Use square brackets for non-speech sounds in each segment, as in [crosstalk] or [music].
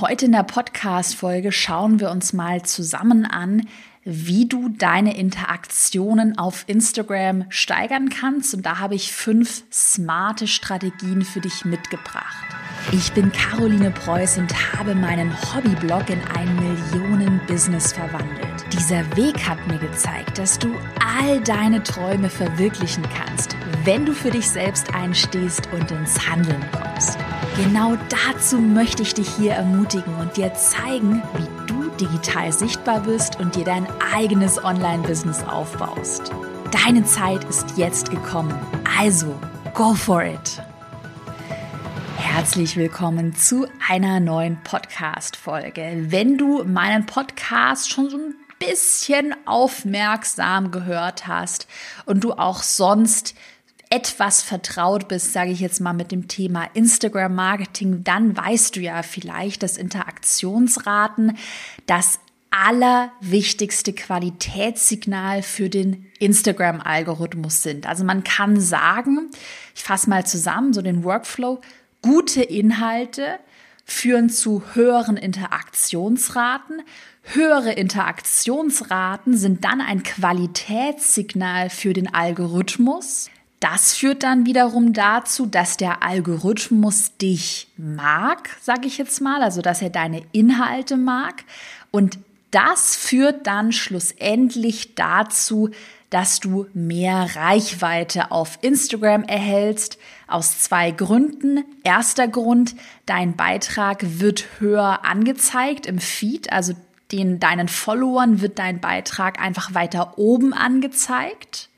Heute in der Podcast-Folge schauen wir uns mal zusammen an, wie du deine Interaktionen auf Instagram steigern kannst. Und da habe ich fünf smarte Strategien für dich mitgebracht. Ich bin Caroline Preuß und habe meinen Hobbyblog in ein Millionen-Business verwandelt. Dieser Weg hat mir gezeigt, dass du all deine Träume verwirklichen kannst, wenn du für dich selbst einstehst und ins Handeln kommst. Genau dazu möchte ich dich hier ermutigen und dir zeigen, wie du digital sichtbar bist und dir dein eigenes Online-Business aufbaust. Deine Zeit ist jetzt gekommen. Also, go for it! Herzlich willkommen zu einer neuen Podcast-Folge. Wenn du meinen Podcast schon so ein bisschen aufmerksam gehört hast und du auch sonst etwas vertraut bist, sage ich jetzt mal mit dem Thema Instagram Marketing, dann weißt du ja vielleicht, dass Interaktionsraten das allerwichtigste Qualitätssignal für den Instagram-Algorithmus sind. Also man kann sagen, ich fasse mal zusammen, so den Workflow, gute Inhalte führen zu höheren Interaktionsraten. Höhere Interaktionsraten sind dann ein Qualitätssignal für den Algorithmus. Das führt dann wiederum dazu, dass der Algorithmus dich mag, sage ich jetzt mal, also dass er deine Inhalte mag. Und das führt dann schlussendlich dazu, dass du mehr Reichweite auf Instagram erhältst. Aus zwei Gründen. Erster Grund, dein Beitrag wird höher angezeigt im Feed, also den deinen Followern wird dein Beitrag einfach weiter oben angezeigt.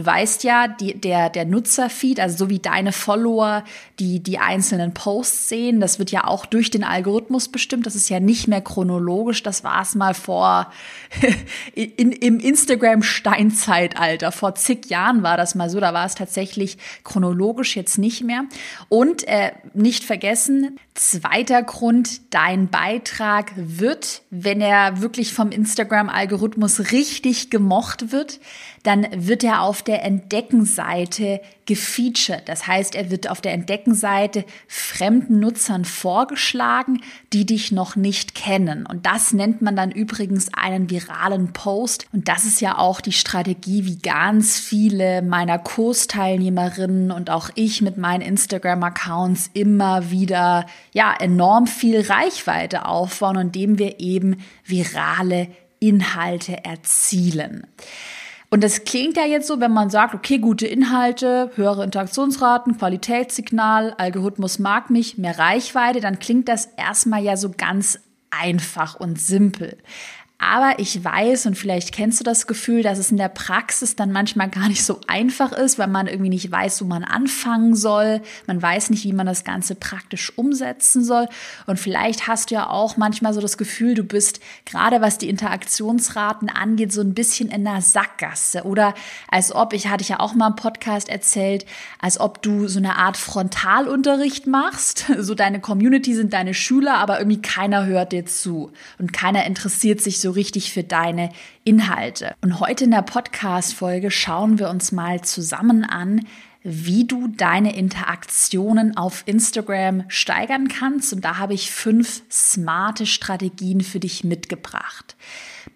Du weißt ja, die, der, der Nutzerfeed, also so wie deine Follower die, die einzelnen Posts sehen, das wird ja auch durch den Algorithmus bestimmt. Das ist ja nicht mehr chronologisch. Das war es mal vor, [laughs] in, im Instagram-Steinzeitalter. Vor zig Jahren war das mal so. Da war es tatsächlich chronologisch jetzt nicht mehr. Und äh, nicht vergessen, zweiter Grund, dein Beitrag wird, wenn er wirklich vom Instagram-Algorithmus richtig gemocht wird, dann wird er auf der Entdeckenseite gefeatured. Das heißt, er wird auf der Entdeckenseite fremden Nutzern vorgeschlagen, die dich noch nicht kennen. Und das nennt man dann übrigens einen viralen Post. Und das ist ja auch die Strategie, wie ganz viele meiner Kursteilnehmerinnen und auch ich mit meinen Instagram-Accounts immer wieder, ja, enorm viel Reichweite aufbauen, indem wir eben virale Inhalte erzielen. Und das klingt ja jetzt so, wenn man sagt, okay, gute Inhalte, höhere Interaktionsraten, Qualitätssignal, Algorithmus mag mich, mehr Reichweite, dann klingt das erstmal ja so ganz einfach und simpel. Aber ich weiß, und vielleicht kennst du das Gefühl, dass es in der Praxis dann manchmal gar nicht so einfach ist, weil man irgendwie nicht weiß, wo man anfangen soll. Man weiß nicht, wie man das Ganze praktisch umsetzen soll. Und vielleicht hast du ja auch manchmal so das Gefühl, du bist gerade was die Interaktionsraten angeht, so ein bisschen in der Sackgasse. Oder als ob, ich hatte ja auch mal im Podcast erzählt, als ob du so eine Art Frontalunterricht machst. [laughs] So deine Community sind deine Schüler, aber irgendwie keiner hört dir zu und keiner interessiert sich so richtig für deine Inhalte. Und heute in der Podcast-Folge schauen wir uns mal zusammen an, wie du deine Interaktionen auf Instagram steigern kannst. Und da habe ich fünf smarte Strategien für dich mitgebracht.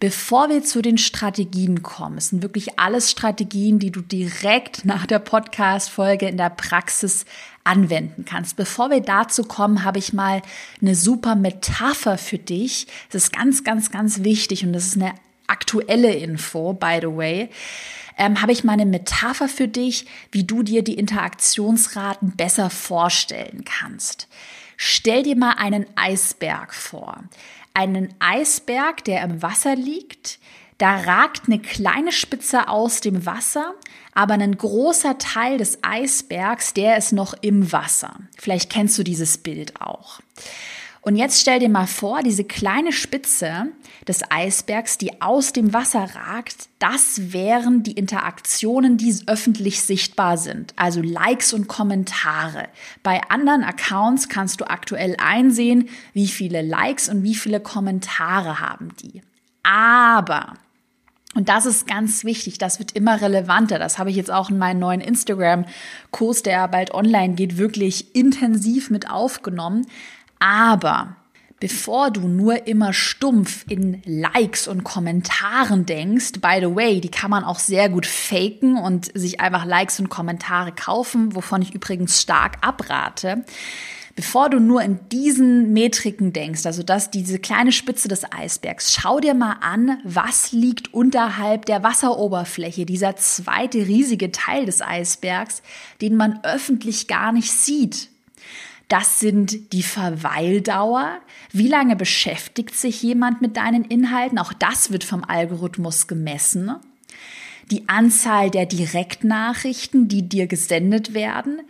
Bevor wir zu den Strategien kommen, es sind wirklich alles Strategien, die du direkt nach der Podcast-Folge in der Praxis anwenden kannst. Bevor wir dazu kommen, habe ich mal eine super Metapher für dich. Das ist ganz, ganz, ganz wichtig und das ist eine aktuelle Info, by the way. Ähm, habe ich mal eine Metapher für dich, wie du dir die Interaktionsraten besser vorstellen kannst. Stell dir mal einen Eisberg vor. Einen Eisberg, der im Wasser liegt, da ragt eine kleine Spitze aus dem Wasser, aber ein großer Teil des Eisbergs, der ist noch im Wasser. Vielleicht kennst du dieses Bild auch. Und jetzt stell dir mal vor, diese kleine Spitze des Eisbergs, die aus dem Wasser ragt, das wären die Interaktionen, die öffentlich sichtbar sind, also Likes und Kommentare. Bei anderen Accounts kannst du aktuell einsehen, wie viele Likes und wie viele Kommentare haben die. Aber und das ist ganz wichtig, das wird immer relevanter. Das habe ich jetzt auch in meinem neuen Instagram-Kurs, der bald online geht, wirklich intensiv mit aufgenommen. Aber Bevor du nur immer stumpf in Likes und Kommentaren denkst, by the way, die kann man auch sehr gut faken und sich einfach Likes und Kommentare kaufen, wovon ich übrigens stark abrate. Bevor du nur in diesen Metriken denkst, also dass diese kleine Spitze des Eisbergs, schau dir mal an, was liegt unterhalb der Wasseroberfläche, dieser zweite riesige Teil des Eisbergs, den man öffentlich gar nicht sieht. Das sind die Verweildauer. Wie lange beschäftigt sich jemand mit deinen Inhalten? Auch das wird vom Algorithmus gemessen. Die Anzahl der Direktnachrichten, die dir gesendet werden.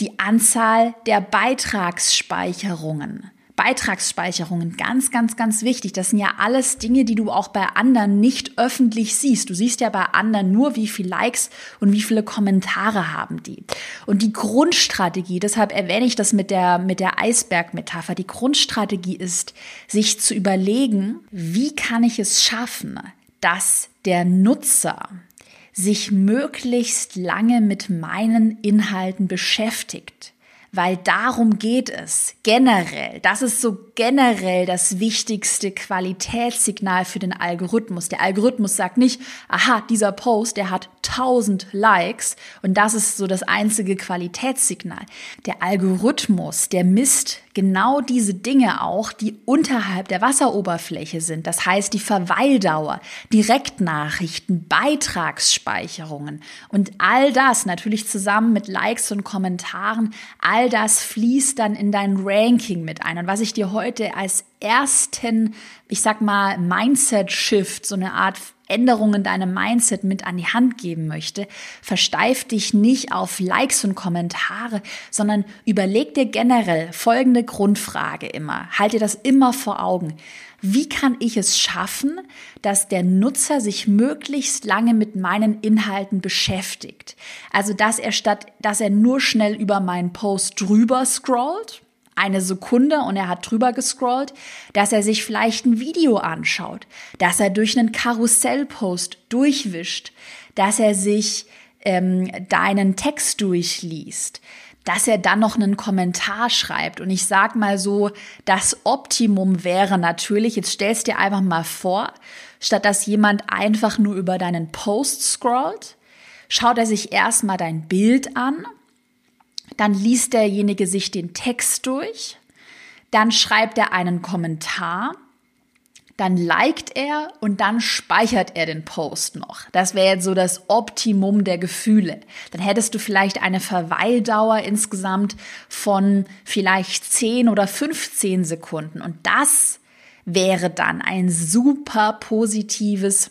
Die Anzahl der Beitragsspeicherungen. Beitragsspeicherungen, ganz, ganz, ganz wichtig. Das sind ja alles Dinge, die du auch bei anderen nicht öffentlich siehst. Du siehst ja bei anderen nur, wie viele Likes und wie viele Kommentare haben die. Und die Grundstrategie, deshalb erwähne ich das mit der, mit der Eisbergmetapher. Die Grundstrategie ist, sich zu überlegen, wie kann ich es schaffen, dass der Nutzer sich möglichst lange mit meinen Inhalten beschäftigt weil darum geht es generell. Das ist so generell das wichtigste Qualitätssignal für den Algorithmus. Der Algorithmus sagt nicht, aha, dieser Post, der hat 1000 Likes und das ist so das einzige Qualitätssignal. Der Algorithmus, der misst genau diese Dinge auch, die unterhalb der Wasseroberfläche sind. Das heißt, die Verweildauer, Direktnachrichten, Beitragsspeicherungen und all das natürlich zusammen mit Likes und Kommentaren, all das fließt dann in dein Ranking mit ein. Und was ich dir heute als ersten, ich sag mal, Mindset-Shift, so eine Art Änderung in deinem Mindset mit an die Hand geben möchte, versteif dich nicht auf Likes und Kommentare, sondern überleg dir generell folgende Grundfrage immer. Halte das immer vor Augen. Wie kann ich es schaffen, dass der Nutzer sich möglichst lange mit meinen Inhalten beschäftigt? Also, dass er statt, dass er nur schnell über meinen Post drüber scrollt, eine Sekunde und er hat drüber gescrollt, dass er sich vielleicht ein Video anschaut, dass er durch einen Karussellpost durchwischt, dass er sich ähm, deinen Text durchliest, dass er dann noch einen Kommentar schreibt. Und ich sag mal so, das Optimum wäre natürlich, jetzt stellst dir einfach mal vor, statt dass jemand einfach nur über deinen Post scrollt, schaut er sich erstmal dein Bild an, dann liest derjenige sich den Text durch, dann schreibt er einen Kommentar, dann liked er und dann speichert er den Post noch. Das wäre jetzt so das Optimum der Gefühle. Dann hättest du vielleicht eine Verweildauer insgesamt von vielleicht 10 oder 15 Sekunden. Und das wäre dann ein super positives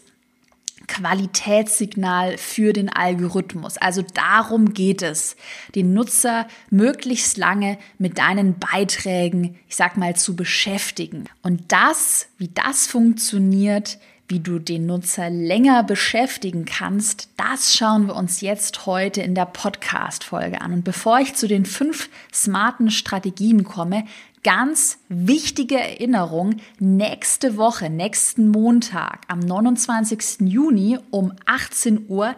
Qualitätssignal für den Algorithmus. Also darum geht es, den Nutzer möglichst lange mit deinen Beiträgen, ich sag mal, zu beschäftigen. Und das, wie das funktioniert, wie du den Nutzer länger beschäftigen kannst, das schauen wir uns jetzt heute in der Podcast-Folge an. Und bevor ich zu den fünf smarten Strategien komme, ganz wichtige Erinnerung, nächste Woche, nächsten Montag, am 29. Juni um 18 Uhr,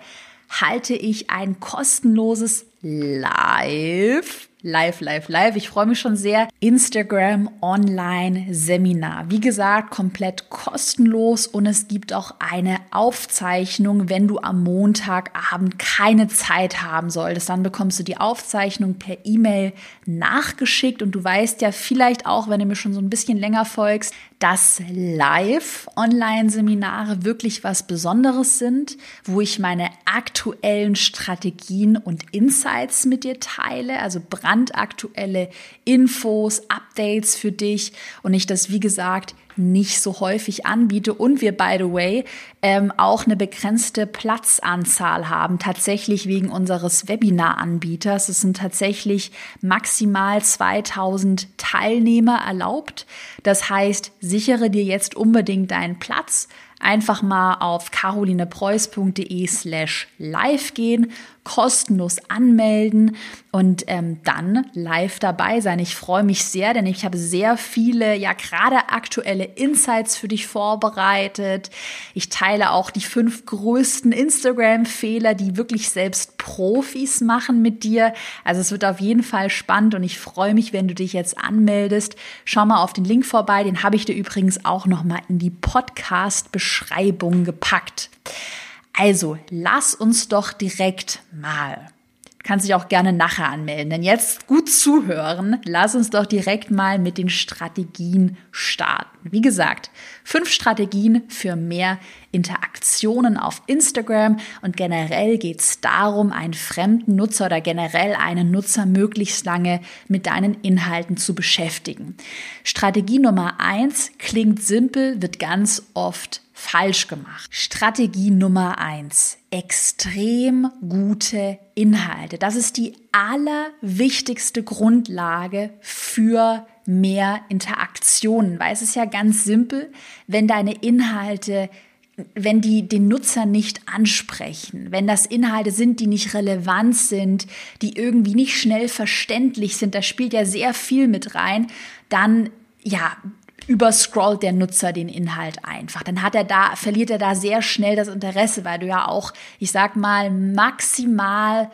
halte ich ein kostenloses Live live, live, live. Ich freue mich schon sehr. Instagram Online Seminar. Wie gesagt, komplett kostenlos und es gibt auch eine Aufzeichnung, wenn du am Montagabend keine Zeit haben solltest. Dann bekommst du die Aufzeichnung per E-Mail nachgeschickt und du weißt ja vielleicht auch, wenn du mir schon so ein bisschen länger folgst, dass Live-Online-Seminare wirklich was Besonderes sind, wo ich meine aktuellen Strategien und Insights mit dir teile, also brandaktuelle Infos, Updates für dich und ich das, wie gesagt, nicht so häufig anbiete und wir, by the way, ähm, auch eine begrenzte Platzanzahl haben, tatsächlich wegen unseres Webinar-Anbieters. Es sind tatsächlich maximal 2000 Teilnehmer erlaubt. Das heißt, sichere dir jetzt unbedingt deinen Platz einfach mal auf carolinepreuß.de slash live gehen, kostenlos anmelden und ähm, dann live dabei sein. Ich freue mich sehr, denn ich habe sehr viele, ja gerade aktuelle Insights für dich vorbereitet. Ich teile auch die fünf größten Instagram-Fehler, die wirklich selbst Profis machen mit dir. Also es wird auf jeden Fall spannend und ich freue mich, wenn du dich jetzt anmeldest. Schau mal auf den Link vorbei, den habe ich dir übrigens auch noch mal in die Podcast-Beschreibung gepackt. Also, lass uns doch direkt mal kannst dich auch gerne nachher anmelden. Denn jetzt gut zuhören, lass uns doch direkt mal mit den Strategien starten. Wie gesagt, fünf Strategien für mehr Interaktionen auf Instagram und generell geht es darum, einen fremden Nutzer oder generell einen Nutzer möglichst lange mit deinen Inhalten zu beschäftigen. Strategie Nummer eins klingt simpel, wird ganz oft falsch gemacht. Strategie Nummer eins. Extrem gute Inhalte. Das ist die allerwichtigste Grundlage für mehr Interaktionen, weil es ist ja ganz simpel, wenn deine Inhalte wenn die den Nutzer nicht ansprechen, wenn das Inhalte sind, die nicht relevant sind, die irgendwie nicht schnell verständlich sind, da spielt ja sehr viel mit rein, dann ja, überscrollt der Nutzer den Inhalt einfach. Dann hat er da, verliert er da sehr schnell das Interesse, weil du ja auch, ich sag mal, maximal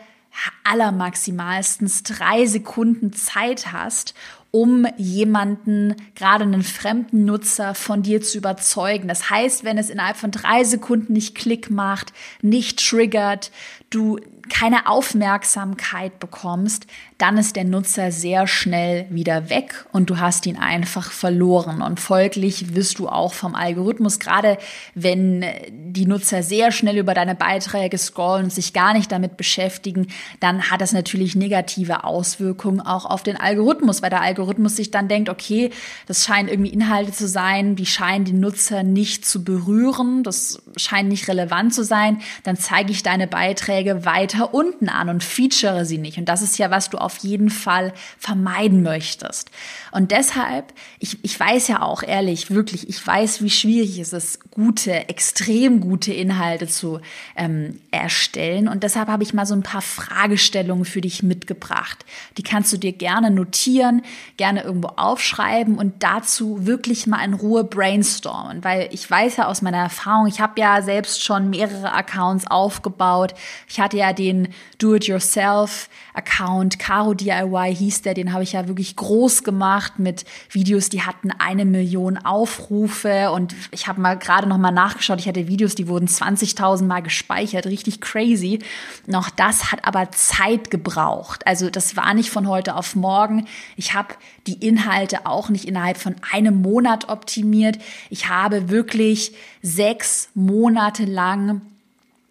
allermaximalstens drei Sekunden Zeit hast, um jemanden, gerade einen fremden Nutzer, von dir zu überzeugen. Das heißt, wenn es innerhalb von drei Sekunden nicht Klick macht, nicht triggert, du keine Aufmerksamkeit bekommst, dann ist der Nutzer sehr schnell wieder weg und du hast ihn einfach verloren. Und folglich wirst du auch vom Algorithmus, gerade wenn die Nutzer sehr schnell über deine Beiträge scrollen und sich gar nicht damit beschäftigen, dann hat das natürlich negative Auswirkungen auch auf den Algorithmus, weil der Algorithmus sich dann denkt, okay, das scheinen irgendwie Inhalte zu sein, die scheinen die Nutzer nicht zu berühren, das scheint nicht relevant zu sein, dann zeige ich deine Beiträge weiter unten an und feature sie nicht. Und das ist ja, was du auf jeden Fall vermeiden möchtest. Und deshalb, ich, ich weiß ja auch ehrlich, wirklich, ich weiß, wie schwierig es ist, gute, extrem gute Inhalte zu ähm, erstellen. Und deshalb habe ich mal so ein paar Fragestellungen für dich mitgebracht. Die kannst du dir gerne notieren, gerne irgendwo aufschreiben und dazu wirklich mal in Ruhe brainstormen. Weil ich weiß ja aus meiner Erfahrung, ich habe ja selbst schon mehrere Accounts aufgebaut. Ich hatte ja den Do-it-yourself Account, Caro DIY hieß der, den habe ich ja wirklich groß gemacht mit Videos, die hatten eine Million Aufrufe und ich habe mal gerade noch mal nachgeschaut, ich hatte Videos, die wurden 20.000 Mal gespeichert, richtig crazy. Noch das hat aber Zeit gebraucht. Also das war nicht von heute auf morgen. Ich habe die Inhalte auch nicht innerhalb von einem Monat optimiert. Ich habe wirklich sechs Monate lang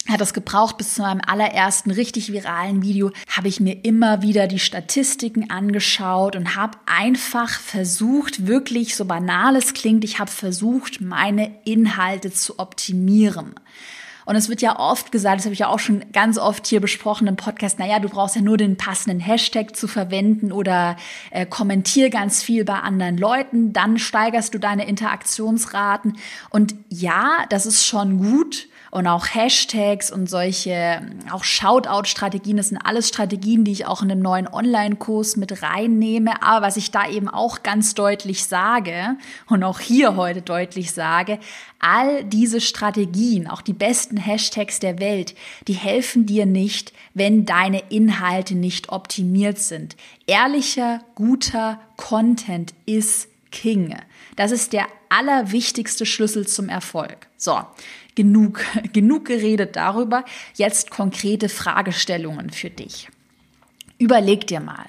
hat das gebraucht bis zu meinem allerersten richtig viralen Video, habe ich mir immer wieder die Statistiken angeschaut und habe einfach versucht, wirklich so banal es klingt, ich habe versucht, meine Inhalte zu optimieren. Und es wird ja oft gesagt, das habe ich ja auch schon ganz oft hier besprochen im Podcast, naja, du brauchst ja nur den passenden Hashtag zu verwenden oder äh, kommentier ganz viel bei anderen Leuten, dann steigerst du deine Interaktionsraten. Und ja, das ist schon gut und auch Hashtags und solche, auch Shoutout-Strategien, das sind alles Strategien, die ich auch in einem neuen Online-Kurs mit reinnehme. Aber was ich da eben auch ganz deutlich sage und auch hier heute deutlich sage, all diese Strategien, auch die besten Hashtags der Welt, die helfen dir nicht, wenn deine Inhalte nicht optimiert sind. Ehrlicher, guter Content ist King. Das ist der allerwichtigste Schlüssel zum Erfolg. So, genug, [laughs] genug geredet darüber. Jetzt konkrete Fragestellungen für dich. Überleg dir mal,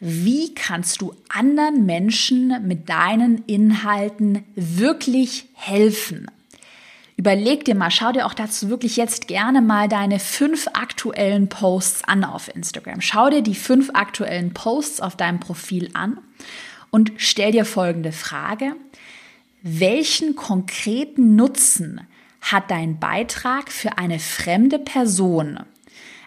wie kannst du anderen Menschen mit deinen Inhalten wirklich helfen? Überleg dir mal, schau dir auch dazu wirklich jetzt gerne mal deine fünf aktuellen Posts an auf Instagram. Schau dir die fünf aktuellen Posts auf deinem Profil an und stell dir folgende Frage. Welchen konkreten Nutzen hat dein Beitrag für eine fremde Person?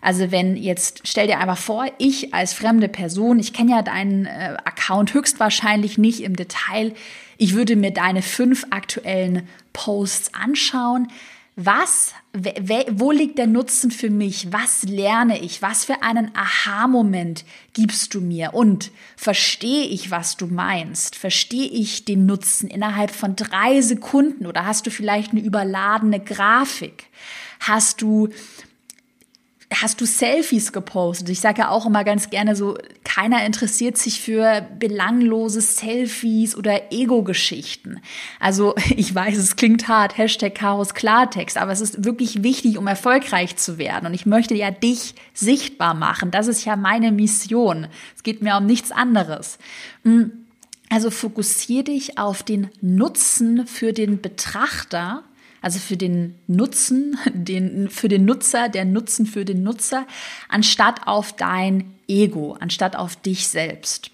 Also wenn jetzt, stell dir einfach vor, ich als fremde Person, ich kenne ja deinen äh, Account höchstwahrscheinlich nicht im Detail, ich würde mir deine fünf aktuellen Posts anschauen. Was, wo liegt der Nutzen für mich? Was lerne ich? Was für einen Aha-Moment gibst du mir? Und verstehe ich, was du meinst? Verstehe ich den Nutzen innerhalb von drei Sekunden? Oder hast du vielleicht eine überladene Grafik? Hast du hast du Selfies gepostet? Ich sage ja auch immer ganz gerne so, keiner interessiert sich für belanglose Selfies oder Ego-Geschichten. Also [laughs] ich weiß, es klingt hart, Hashtag Chaos Klartext, aber es ist wirklich wichtig, um erfolgreich zu werden. Und ich möchte ja dich sichtbar machen. Das ist ja meine Mission. Es geht mir um nichts anderes. Hm, also fokussiere dich auf den Nutzen für den Betrachter also für den Nutzen, [laughs] den, für den Nutzer, der Nutzen für den Nutzer, anstatt auf dein Ego, anstatt auf dich selbst.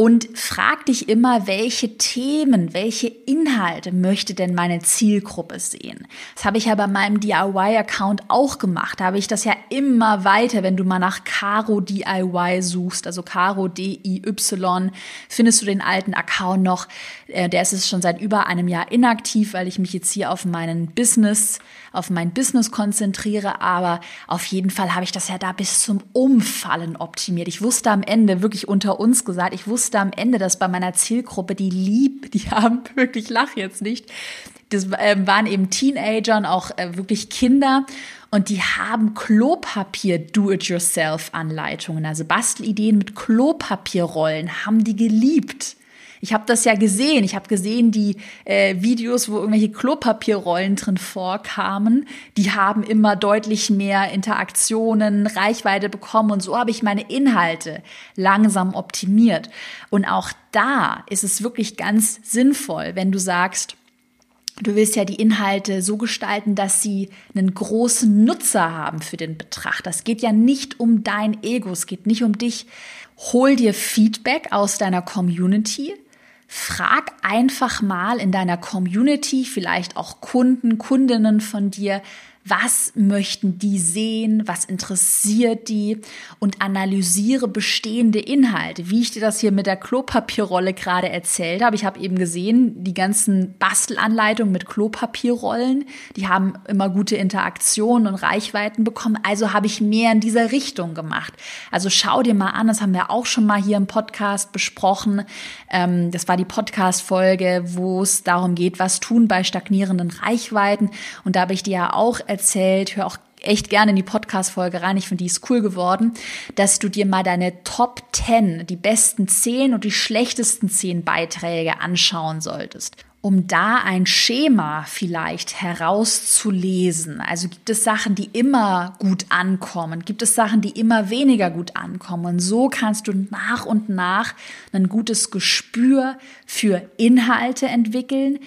Und frag dich immer, welche Themen, welche Inhalte möchte denn meine Zielgruppe sehen? Das habe ich ja bei meinem DIY-Account auch gemacht. Da habe ich das ja immer weiter, wenn du mal nach Caro DIY suchst, also Caro D-I-Y, findest du den alten Account noch. Äh, der ist es schon seit über einem Jahr inaktiv, weil ich mich jetzt hier auf meinen Business auf mein Business konzentriere, aber auf jeden Fall habe ich das ja da bis zum Umfallen optimiert. Ich wusste am Ende, wirklich unter uns gesagt, ich wusste am Ende, dass bei meiner Zielgruppe, die lieb, die [laughs] haben wirklich, lach jetzt nicht, das äh, waren eben Teenager und auch äh, wirklich Kinder und die haben Klopapier Do-it-yourself-Anleitungen, also Bastelideen mit Klopapierrollen, haben die geliebt. Ich habe das ja gesehen. Ich habe gesehen, die äh, Videos, wo irgendwelche Klopapierrollen drin vorkamen, die haben immer deutlich mehr Interaktionen, Reichweite bekommen und so habe ich meine Inhalte langsam optimiert. Und auch da ist es wirklich ganz sinnvoll, wenn du sagst, Du willst ja die Inhalte so gestalten, dass sie einen großen Nutzer haben für den Betrachter. Es geht ja nicht um dein Ego, es geht nicht um dich. Hol dir Feedback aus deiner Community, frag einfach mal in deiner Community, vielleicht auch Kunden, Kundinnen von dir, was möchten die sehen, was interessiert die und analysiere bestehende Inhalte, wie ich dir das hier mit der Klopapierrolle gerade erzählt habe. Ich habe eben gesehen, die ganzen Bastelanleitungen mit Klopapierrollen, die haben immer gute Interaktionen und Reichweiten bekommen, also habe ich mehr in dieser Richtung gemacht. Also schau dir mal an, das haben wir auch schon mal hier im Podcast besprochen. Ähm, das war die Podcast-Folge, wo es darum geht, was tun bei stagnierenden Reichweiten und da habe ich dir ja auch erzählt, erzählt, hör auch echt gerne in die Podcast-Folge rein. Ich finde, die ist cool geworden, dass du dir mal deine Top 10, die besten 10 und die schlechtesten 10 Beiträge anschauen solltest. Um da ein Schema vielleicht herauszulesen. Also gibt es Sachen, die immer gut ankommen? Gibt es Sachen, die immer weniger gut ankommen? Und so kannst du nach und nach ein gutes Gespür für Inhalte entwickeln,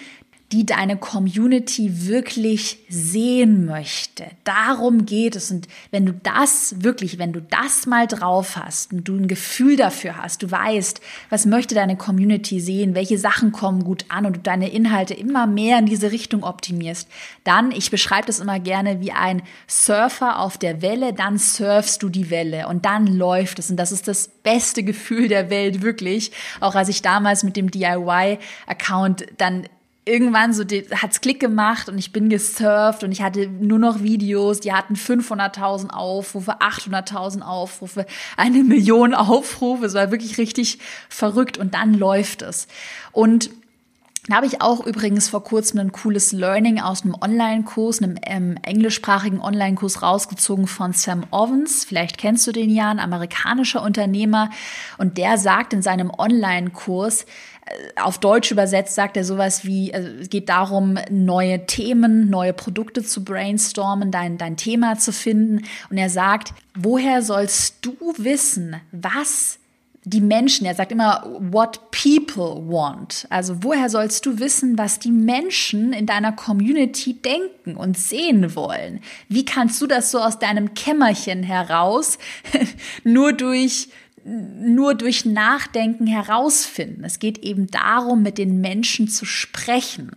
die deine Community wirklich sehen möchte. Darum geht es. Und wenn du das wirklich, wenn du das mal drauf hast und du ein Gefühl dafür hast, du weißt, was möchte deine Community sehen, welche Sachen kommen gut an und du deine Inhalte immer mehr in diese Richtung optimierst, dann, ich beschreibe das immer gerne wie ein Surfer auf der Welle, dann surfst du die Welle und dann läuft es. Und das ist das beste Gefühl der Welt, wirklich. Auch als ich damals mit dem DIY-Account dann irgendwann so hat's Klick gemacht und ich bin gesurft und ich hatte nur noch Videos, die hatten 500.000 Aufrufe, 800.000 Aufrufe, eine Million Aufrufe. Es war wirklich richtig verrückt und dann läuft es. Und da habe ich auch übrigens vor kurzem ein cooles Learning aus einem Online-Kurs, einem ähm, englischsprachigen Online-Kurs rausgezogen von Sam Ovens. Vielleicht kennst du den ja, ein amerikanischer Unternehmer. Und der sagt in seinem Online-Kurs, äh, auf Deutsch übersetzt sagt er sowas wie, also es geht darum, neue Themen, neue Produkte zu brainstormen, dein, dein Thema zu finden. Und er sagt, woher sollst du wissen, was die Menschen, er sagt immer, what people want. Also woher sollst du wissen, was die Menschen in deiner Community denken und sehen wollen? Wie kannst du das so aus deinem Kämmerchen heraus [laughs] nur durch nur durch Nachdenken herausfinden. Es geht eben darum, mit den Menschen zu sprechen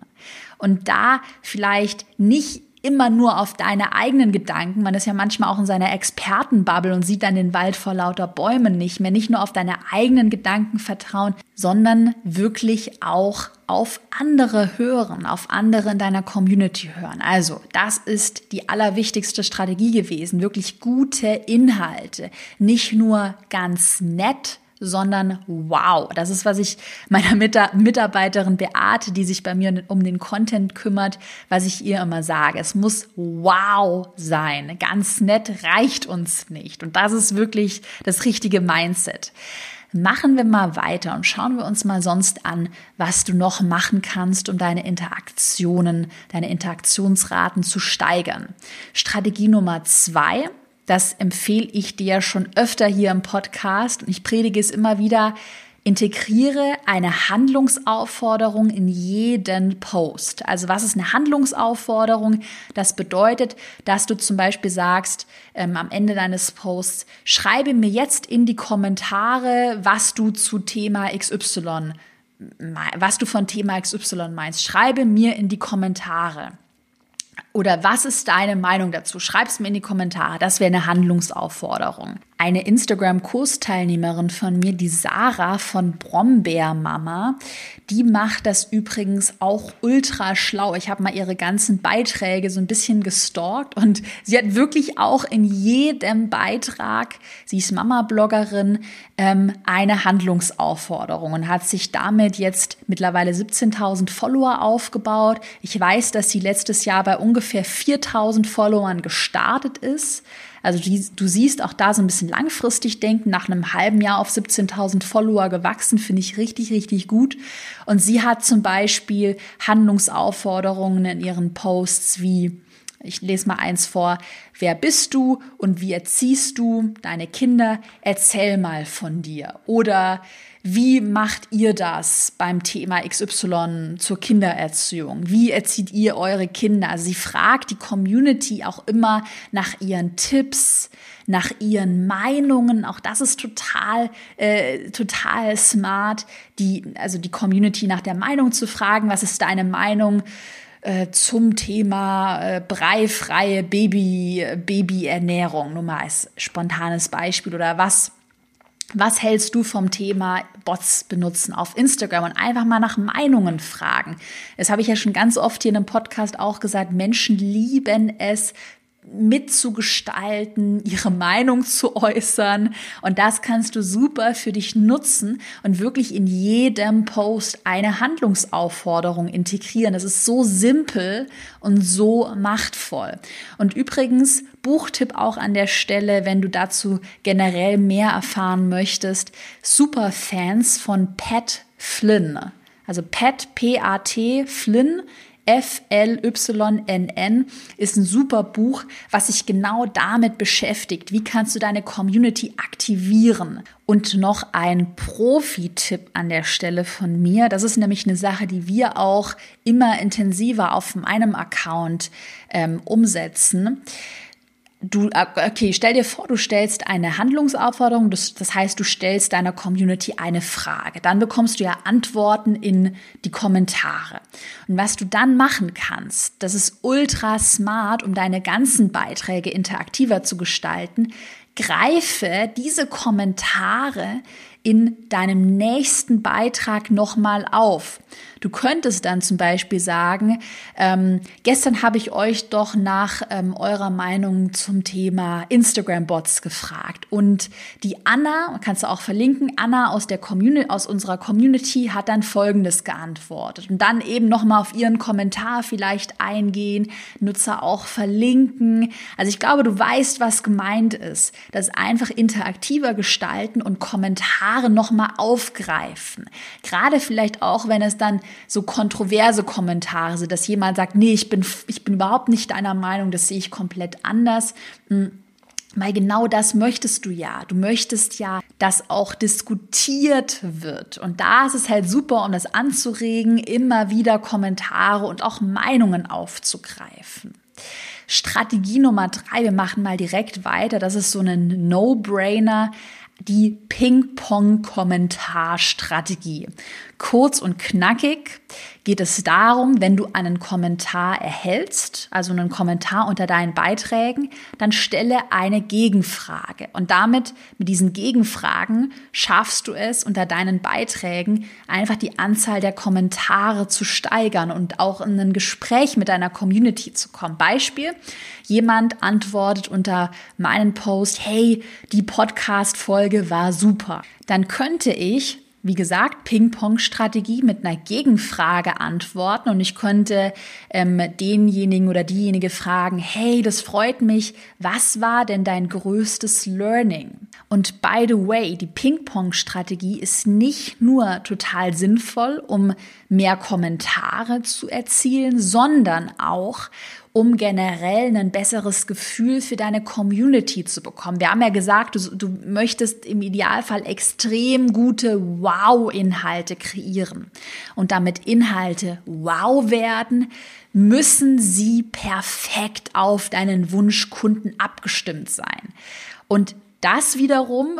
und da vielleicht nicht immer nur auf deine eigenen Gedanken. Man ist ja manchmal auch in seiner Expertenbubble und sieht dann den Wald vor lauter Bäumen nicht mehr. Nicht nur auf deine eigenen Gedanken vertrauen, sondern wirklich auch auf andere hören, auf andere in deiner Community hören. Also, das ist die allerwichtigste Strategie gewesen. Wirklich gute Inhalte. Nicht nur ganz nett, sondern wow. Das ist, was ich meiner Mitarbeiterin Beate, die sich bei mir um den Content kümmert, was ich ihr immer sage. Es muss wow sein. Ganz nett reicht uns nicht. Und das ist wirklich das richtige Mindset. Machen wir mal weiter und schauen wir uns mal sonst an, was du noch machen kannst, um deine Interaktionen, deine Interaktionsraten zu steigern. Strategie Nummer zwei, das empfehle ich dir schon öfter hier im Podcast und ich predige es immer wieder. Integriere eine Handlungsaufforderung in jeden Post. Also was ist eine Handlungsaufforderung? Das bedeutet, dass du zum Beispiel sagst ähm, am Ende deines Posts, schreibe mir jetzt in die Kommentare, was du zu Thema XY, was du von Thema XY meinst. Schreibe mir in die Kommentare. Oder was ist deine Meinung dazu? Schreib es mir in die Kommentare. Das wäre eine Handlungsaufforderung eine Instagram-Kursteilnehmerin von mir, die Sarah von Brombeermama, die macht das übrigens auch ultra schlau. Ich habe mal ihre ganzen Beiträge so ein bisschen gestalkt und sie hat wirklich auch in jedem Beitrag, sie ist Mama-Bloggerin, ähm, eine Handlungsaufforderung und hat sich damit jetzt mittlerweile 17.000 Follower aufgebaut. Ich weiß, dass sie letztes Jahr bei ungefähr 4.000 Followern gestartet ist. Also die, du siehst auch da so ein bisschen langfristig denken, nach einem halben Jahr auf 17.000 Follower gewachsen, finde ich richtig, richtig gut. Und sie hat zum Beispiel Handlungsaufforderungen in ihren Posts wie, ich lese mal eins vor, wer bist du und wie erziehst du deine Kinder? Erzähl mal von dir. Oder wie macht ihr das beim Thema XY zur Kindererziehung? Wie erzieht ihr eure Kinder? Also sie fragt die Community auch immer nach ihren Tipps, nach ihren Meinungen. Auch das ist total, äh, total smart, die, also die Community nach der Meinung zu fragen. Was ist deine Meinung? Äh, zum Thema äh, breifreie Baby, Babyernährung, nur mal als spontanes Beispiel oder was was hältst du vom Thema Bots benutzen auf Instagram und einfach mal nach Meinungen fragen? Das habe ich ja schon ganz oft hier in einem Podcast auch gesagt. Menschen lieben es, mitzugestalten, ihre Meinung zu äußern. Und das kannst du super für dich nutzen und wirklich in jedem Post eine Handlungsaufforderung integrieren. Das ist so simpel und so machtvoll. Und übrigens, Buchtipp auch an der Stelle, wenn du dazu generell mehr erfahren möchtest, super Fans von Pat Flynn. Also Pat, P-A-T, Flynn, FLYNN ist ein super Buch, was sich genau damit beschäftigt. Wie kannst du deine Community aktivieren? Und noch ein Profi-Tipp an der Stelle von mir. Das ist nämlich eine Sache, die wir auch immer intensiver auf meinem Account ähm, umsetzen du, äh, okay, stell dir vor, du stellst eine Handlungsaufforderung, das, das heißt, du stellst deiner Community eine Frage. Dann bekommst du ja Antworten in die Kommentare. Und was du dann machen kannst, das ist ultra smart, um deine ganzen Beiträge interaktiver zu gestalten. Greife diese Kommentare in deinem nächsten Beitrag nochmal auf. Du könntest dann zum Beispiel sagen, ähm, gestern habe ich euch doch nach ähm, eurer Meinung zum Thema Instagram-Bots gefragt. Und die Anna, kannst du auch verlinken, Anna aus der Community, aus unserer Community hat dann Folgendes geantwortet. Und dann eben nochmal auf ihren Kommentar vielleicht eingehen, Nutzer auch verlinken. Also ich glaube, du weißt, was gemeint ist. Das einfach interaktiver gestalten und Kommentare nochmal aufgreifen. Gerade vielleicht auch, wenn es dann so kontroverse Kommentare sind, dass jemand sagt, nee, ich bin, ich bin überhaupt nicht deiner Meinung, das sehe ich komplett anders. Hm, weil genau das möchtest du ja. Du möchtest ja, dass auch diskutiert wird. Und da ist es halt super, um das anzuregen, immer wieder Kommentare und auch Meinungen aufzugreifen. Strategie Nummer drei, wir machen mal direkt weiter. Das ist so ein No-Brainer die Ping-Pong-Kommentarstrategie. Kurz und knackig geht es darum, wenn du einen Kommentar erhältst, also einen Kommentar unter deinen Beiträgen, dann stelle eine Gegenfrage. Und damit, mit diesen Gegenfragen, schaffst du es unter deinen Beiträgen einfach die Anzahl der Kommentare zu steigern und auch in ein Gespräch mit deiner Community zu kommen. Beispiel, jemand antwortet unter meinen Post, hey, die Podcast-Folge war super. Dann könnte ich wie gesagt, Ping-Pong-Strategie mit einer Gegenfrage antworten und ich könnte ähm, denjenigen oder diejenige fragen, hey, das freut mich, was war denn dein größtes Learning? Und by the way, die Ping-Pong-Strategie ist nicht nur total sinnvoll, um mehr Kommentare zu erzielen, sondern auch, um generell ein besseres Gefühl für deine Community zu bekommen. Wir haben ja gesagt, du, du möchtest im Idealfall extrem gute Wow-Inhalte kreieren. Und damit Inhalte wow werden, müssen sie perfekt auf deinen Wunschkunden abgestimmt sein. Und das wiederum,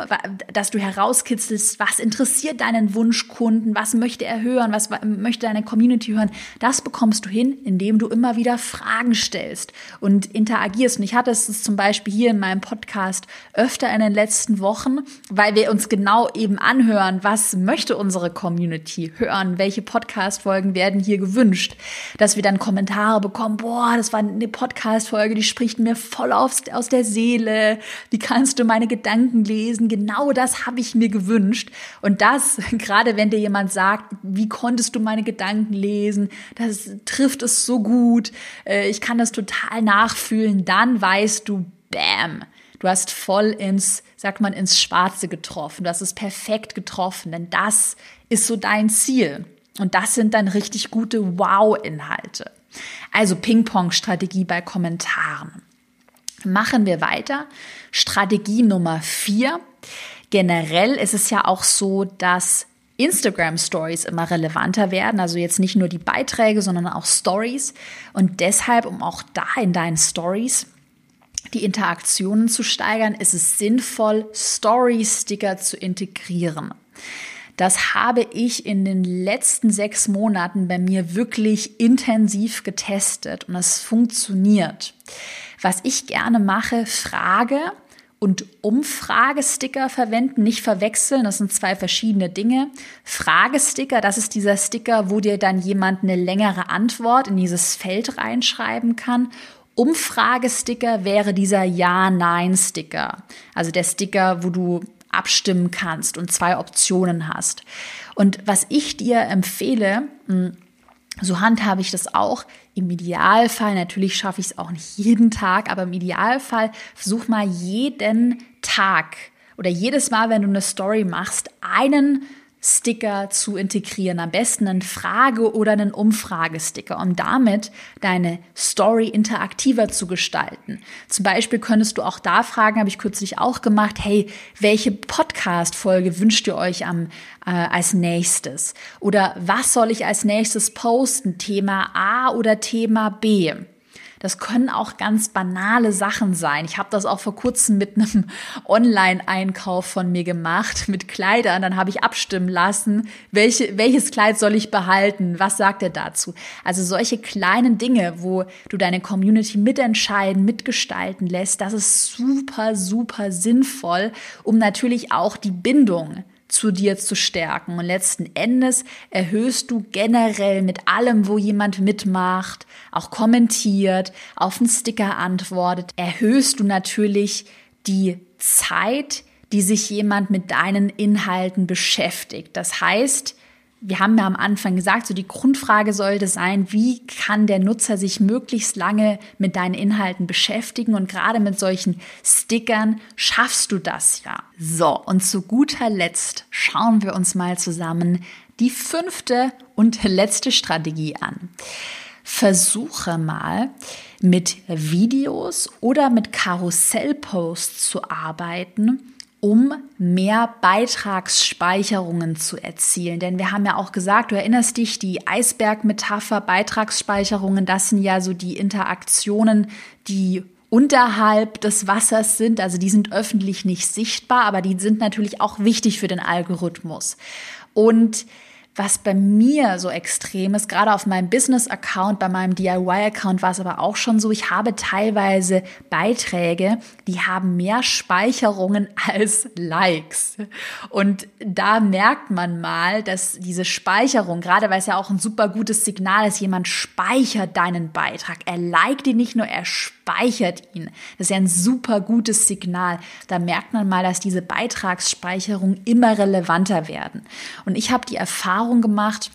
dass du herauskitzelst, was interessiert deinen Wunschkunden, was möchte er hören, was möchte deine Community hören, das bekommst du hin, indem du immer wieder Fragen stellst und interagierst. Und ich hatte es zum Beispiel hier in meinem Podcast öfter in den letzten Wochen, weil wir uns genau eben anhören, was möchte unsere Community hören, welche Podcast-Folgen werden hier gewünscht, dass wir dann Kommentare bekommen, boah, das war eine Podcast-Folge, die spricht mir voll aus, der Seele, wie kannst du meine Gedanken lesen. Genau das habe ich mir gewünscht. Und das, [laughs] gerade wenn dir jemand sagt, wie konntest du meine Gedanken lesen, das trifft es so gut, äh, ich kann das total nachfühlen, dann weißt du, bam, du hast voll ins, sagt man, ins Schwarze getroffen. Du hast es perfekt getroffen, denn das ist so dein Ziel. Und das sind dann richtig gute Wow-Inhalte. Also Ping-Pong-Strategie bei Kommentaren. Machen wir weiter. Strategie Nummer vier. Generell ist es ja auch so, dass Instagram Stories immer relevanter werden, also jetzt nicht nur die Beiträge, sondern auch Stories. Und deshalb, um auch da in deinen Stories die Interaktionen zu steigern, ist es sinnvoll, Story-Sticker zu integrieren. Das habe ich in den letzten sechs Monaten bei mir wirklich intensiv getestet und es funktioniert. Was ich gerne mache, Frage und Umfragesticker verwenden, nicht verwechseln, das sind zwei verschiedene Dinge. Fragesticker, das ist dieser Sticker, wo dir dann jemand eine längere Antwort in dieses Feld reinschreiben kann. Umfragesticker wäre dieser Ja-Nein-Sticker, also der Sticker, wo du abstimmen kannst und zwei Optionen hast. Und was ich dir empfehle, hm, so handhabe ich das auch. Im Idealfall, natürlich schaffe ich es auch nicht jeden Tag, aber im Idealfall versuch mal jeden Tag oder jedes Mal, wenn du eine Story machst, einen Sticker zu integrieren. Am besten einen Frage- oder einen Umfragesticker, um damit deine Story interaktiver zu gestalten. Zum Beispiel könntest du auch da fragen, habe ich kürzlich auch gemacht, hey, welche Podcast-Folge wünscht ihr euch am, äh, als nächstes? Oder was soll ich als nächstes posten? Thema A oder Thema B? Das können auch ganz banale Sachen sein. Ich habe das auch vor kurzem mit einem [laughs] Online-Einkauf von mir gemacht, mit Kleidern. Dann habe ich abstimmen lassen, welche, welches Kleid soll ich behalten? Was sagt er dazu? Also solche kleinen Dinge, wo du deine Community mitentscheiden, mitgestalten lässt, das ist super, super sinnvoll, um natürlich auch die Bindung zu dir zu stärken. Und letzten Endes erhöhst du generell mit allem, wo jemand mitmacht, auch kommentiert, auf einen Sticker antwortet, erhöhst du natürlich die Zeit, die sich jemand mit deinen Inhalten beschäftigt. Das heißt, wir haben ja am Anfang gesagt, so die Grundfrage sollte sein, wie kann der Nutzer sich möglichst lange mit deinen Inhalten beschäftigen und gerade mit solchen Stickern schaffst du das ja. So, und zu guter Letzt schauen wir uns mal zusammen die fünfte und letzte Strategie an. Versuche mal mit Videos oder mit Karussellposts zu arbeiten, um mehr Beitragsspeicherungen zu erzielen. Denn wir haben ja auch gesagt, du erinnerst dich, die Eisbergmetapher, Beitragsspeicherungen, das sind ja so die Interaktionen, die unterhalb des Wassers sind. Also die sind öffentlich nicht sichtbar, aber die sind natürlich auch wichtig für den Algorithmus. Und was bei mir so extrem ist, gerade auf meinem Business-Account, bei meinem DIY-Account war es aber auch schon so, ich habe teilweise Beiträge, die haben mehr Speicherungen [laughs] als Likes. Und da merkt man mal, dass diese Speicherung, gerade weil es ja auch ein super gutes Signal ist, jemand speichert deinen Beitrag. Er liked ihn nicht nur, er speichert ihn. Das ist ja ein super gutes Signal. Da merkt man mal, dass diese Beitragsspeicherungen immer relevanter werden. Und ich habe die Erfahrung gemacht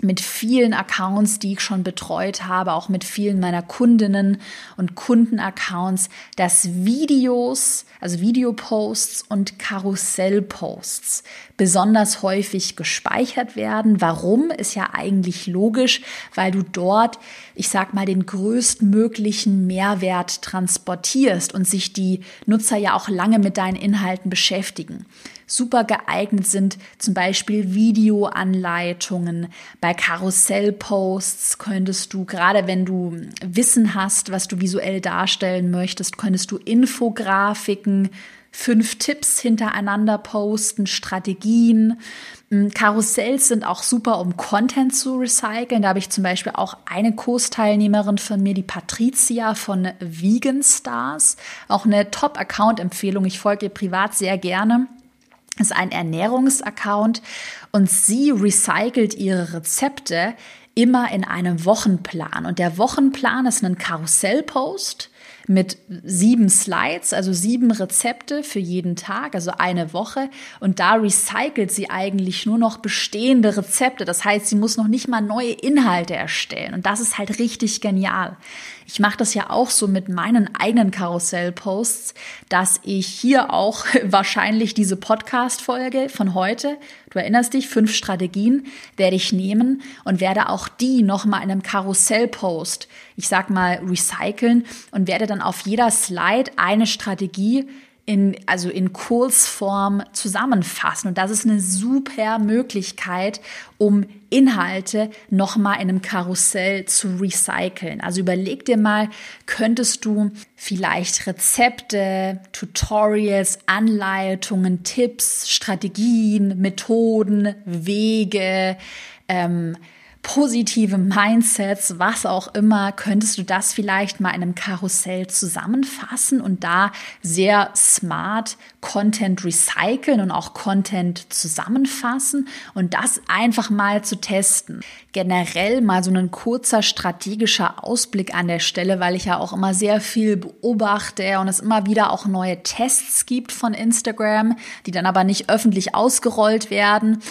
mit vielen Accounts, die ich schon betreut habe, auch mit vielen meiner Kundinnen und Kundenaccounts, dass Videos, also Videoposts und Karussellposts besonders häufig gespeichert werden. Warum ist ja eigentlich logisch, weil du dort, ich sag mal, den größtmöglichen Mehrwert transportierst und sich die Nutzer ja auch lange mit deinen Inhalten beschäftigen super geeignet sind, zum Beispiel Videoanleitungen. Bei Karussellposts könntest du, gerade wenn du Wissen hast, was du visuell darstellen möchtest, könntest du Infografiken, fünf Tipps hintereinander posten, Strategien. Hm, Karussells sind auch super, um Content zu recyceln. Da habe ich zum Beispiel auch eine Kursteilnehmerin von mir, die Patricia von Vegan Stars. Auch eine Top-Account-Empfehlung. Ich folge ihr privat sehr gerne ist ein Ernährungsaccount und sie recycelt ihre Rezepte immer in einem Wochenplan. Und der Wochenplan ist ein Karussellpost mit sieben Slides, also sieben Rezepte für jeden Tag, also eine Woche. Und da recycelt sie eigentlich nur noch bestehende Rezepte. Das heißt, sie muss noch nicht mal neue Inhalte erstellen. Und das ist halt richtig genial. Ich mache das ja auch so mit meinen eigenen Karussell-Posts, dass ich hier auch [laughs] wahrscheinlich diese Podcast-Folge von heute, du erinnerst dich, fünf Strategien, werde ich nehmen und werde auch die nochmal in einem Karussell-Post, ich sag mal, recyceln und werde dann auf jeder Slide eine Strategie in, also in Kurzform zusammenfassen. Und das ist eine super Möglichkeit, um Inhalte nochmal in einem Karussell zu recyceln. Also überleg dir mal, könntest du vielleicht Rezepte, Tutorials, Anleitungen, Tipps, Strategien, Methoden, Wege, ähm, positive Mindsets, was auch immer, könntest du das vielleicht mal in einem Karussell zusammenfassen und da sehr smart Content recyceln und auch Content zusammenfassen und das einfach mal zu testen. Generell mal so ein kurzer strategischer Ausblick an der Stelle, weil ich ja auch immer sehr viel beobachte und es immer wieder auch neue Tests gibt von Instagram, die dann aber nicht öffentlich ausgerollt werden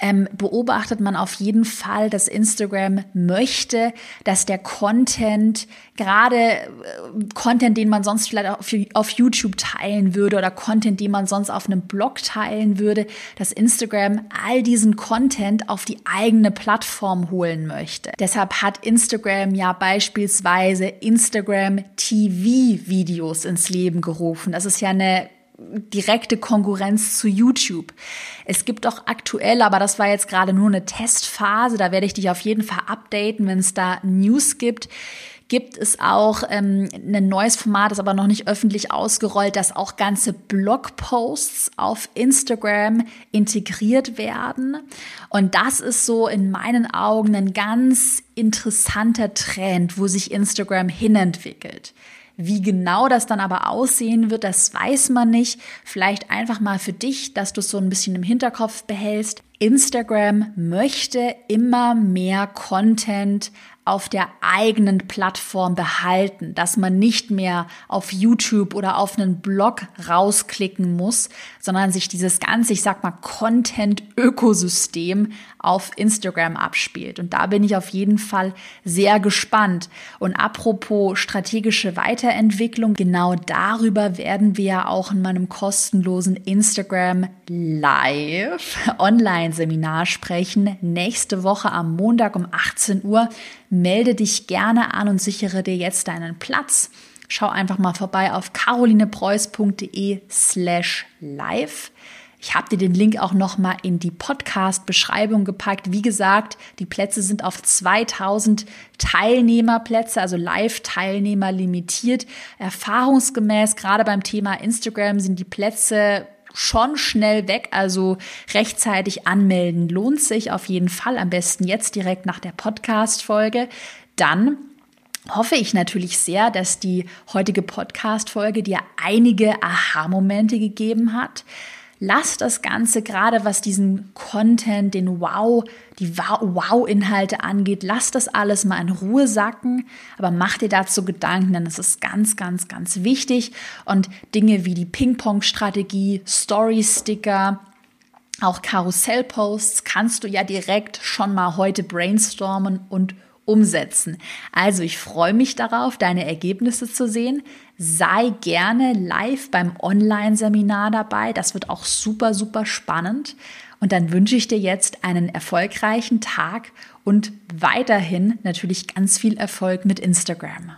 ähm, beobachtet man auf jeden Fall, dass Instagram möchte, dass der Content, gerade äh, Content, den man sonst vielleicht auf, auf YouTube teilen würde oder Content, den man sonst auf einem Blog teilen würde, dass Instagram all diesen Content auf die eigene Plattform holen möchte. Deshalb hat Instagram ja beispielsweise Instagram TV Videos ins Leben gerufen. Das ist ja eine direkte Konkurrenz zu YouTube. Es gibt auch aktuell, aber das war jetzt gerade nur eine Testphase, da werde ich dich auf jeden Fall updaten, wenn es da News gibt gibt es auch ähm, ein neues Format, das aber noch nicht öffentlich ausgerollt, dass auch ganze Blogposts auf Instagram integriert werden. Und das ist so in meinen Augen ein ganz interessanter Trend, wo sich Instagram hinentwickelt. Wie genau das dann aber aussehen wird, das weiß man nicht. Vielleicht einfach mal für dich, dass du es so ein bisschen im Hinterkopf behältst. Instagram möchte immer mehr Content auf der eigenen Plattform behalten, dass man nicht mehr auf YouTube oder auf einen Blog rausklicken muss, sondern sich dieses ganze, ich sag mal, Content-Ökosystem auf Instagram abspielt. Und da bin ich auf jeden Fall sehr gespannt. Und apropos strategische Weiterentwicklung, genau darüber werden wir auch in meinem kostenlosen Instagram Live Online-Seminar sprechen. Nächste Woche am Montag um 18 Uhr melde dich gerne an und sichere dir jetzt deinen Platz. Schau einfach mal vorbei auf carolinepreuß.de slash live. Ich habe dir den Link auch noch mal in die Podcast-Beschreibung gepackt. Wie gesagt, die Plätze sind auf 2000 Teilnehmerplätze, also Live-Teilnehmer limitiert. Erfahrungsgemäß, gerade beim Thema Instagram, sind die Plätze schon schnell weg, also rechtzeitig anmelden lohnt sich auf jeden Fall, am besten jetzt direkt nach der Podcast-Folge. Dann hoffe ich natürlich sehr, dass die heutige Podcast-Folge dir einige Aha-Momente gegeben hat. Lass das Ganze gerade, was diesen Content, den Wow, die Wow-Inhalte angeht, lass das alles mal in Ruhe sacken, aber mach dir dazu Gedanken, denn es ist ganz, ganz, ganz wichtig. Und Dinge wie die Ping-Pong-Strategie, Story-Sticker, auch Karussell-Posts kannst du ja direkt schon mal heute brainstormen und umsetzen. Also ich freue mich darauf, deine Ergebnisse zu sehen. Sei gerne live beim Online-Seminar dabei. Das wird auch super, super spannend. Und dann wünsche ich dir jetzt einen erfolgreichen Tag und weiterhin natürlich ganz viel Erfolg mit Instagram.